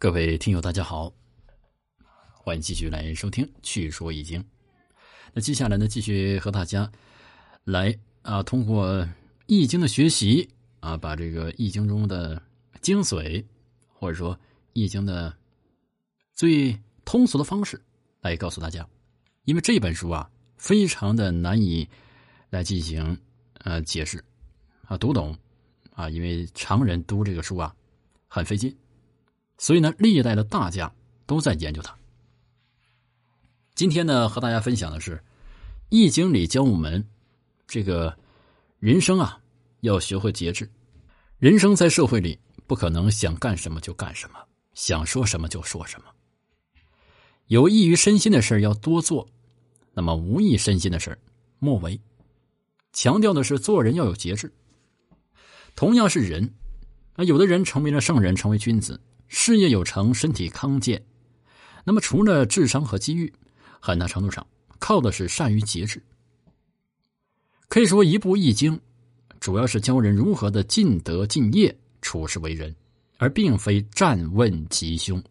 各位听友，大家好，欢迎继续来收听《趣说易经》。那接下来呢，继续和大家来啊，通过易经的学习啊，把这个易经中的精髓，或者说易经的最通俗的方式来告诉大家。因为这本书啊，非常的难以来进行呃解释啊读懂啊，因为常人读这个书啊很费劲。所以呢，历代的大家都在研究它。今天呢，和大家分享的是《易经》里教我们这个人生啊，要学会节制。人生在社会里，不可能想干什么就干什么，想说什么就说什么。有益于身心的事要多做，那么无益身心的事莫为。强调的是做人要有节制。同样是人，啊，有的人成为了圣人，成为君子。事业有成，身体康健，那么除了智商和机遇，很大程度上靠的是善于节制。可以说，一部《易经》主要是教人如何的尽德尽业、处事为人，而并非战问吉凶。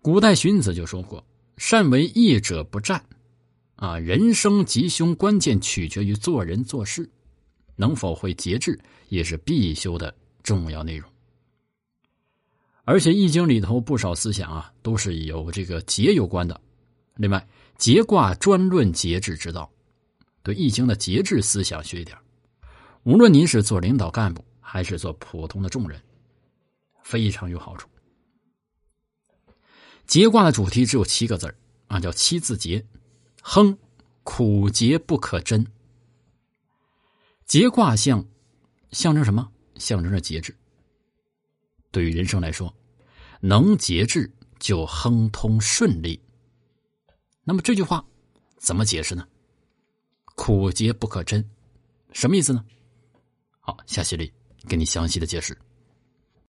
古代荀子就说过：“善为义者不战。”啊，人生吉凶关键取决于做人做事，能否会节制也是必修的重要内容。而且《易经》里头不少思想啊，都是有这个节有关的。另外，节卦专论节制之道，对《易经》的节制思想学一点。无论您是做领导干部，还是做普通的众人，非常有好处。节卦的主题只有七个字啊，叫七字节，亨，苦节不可贞。节卦象象征什么？象征着节制。对于人生来说，能节制就亨通顺利。那么这句话怎么解释呢？苦节不可真，什么意思呢？好，下期里给你详细的解释。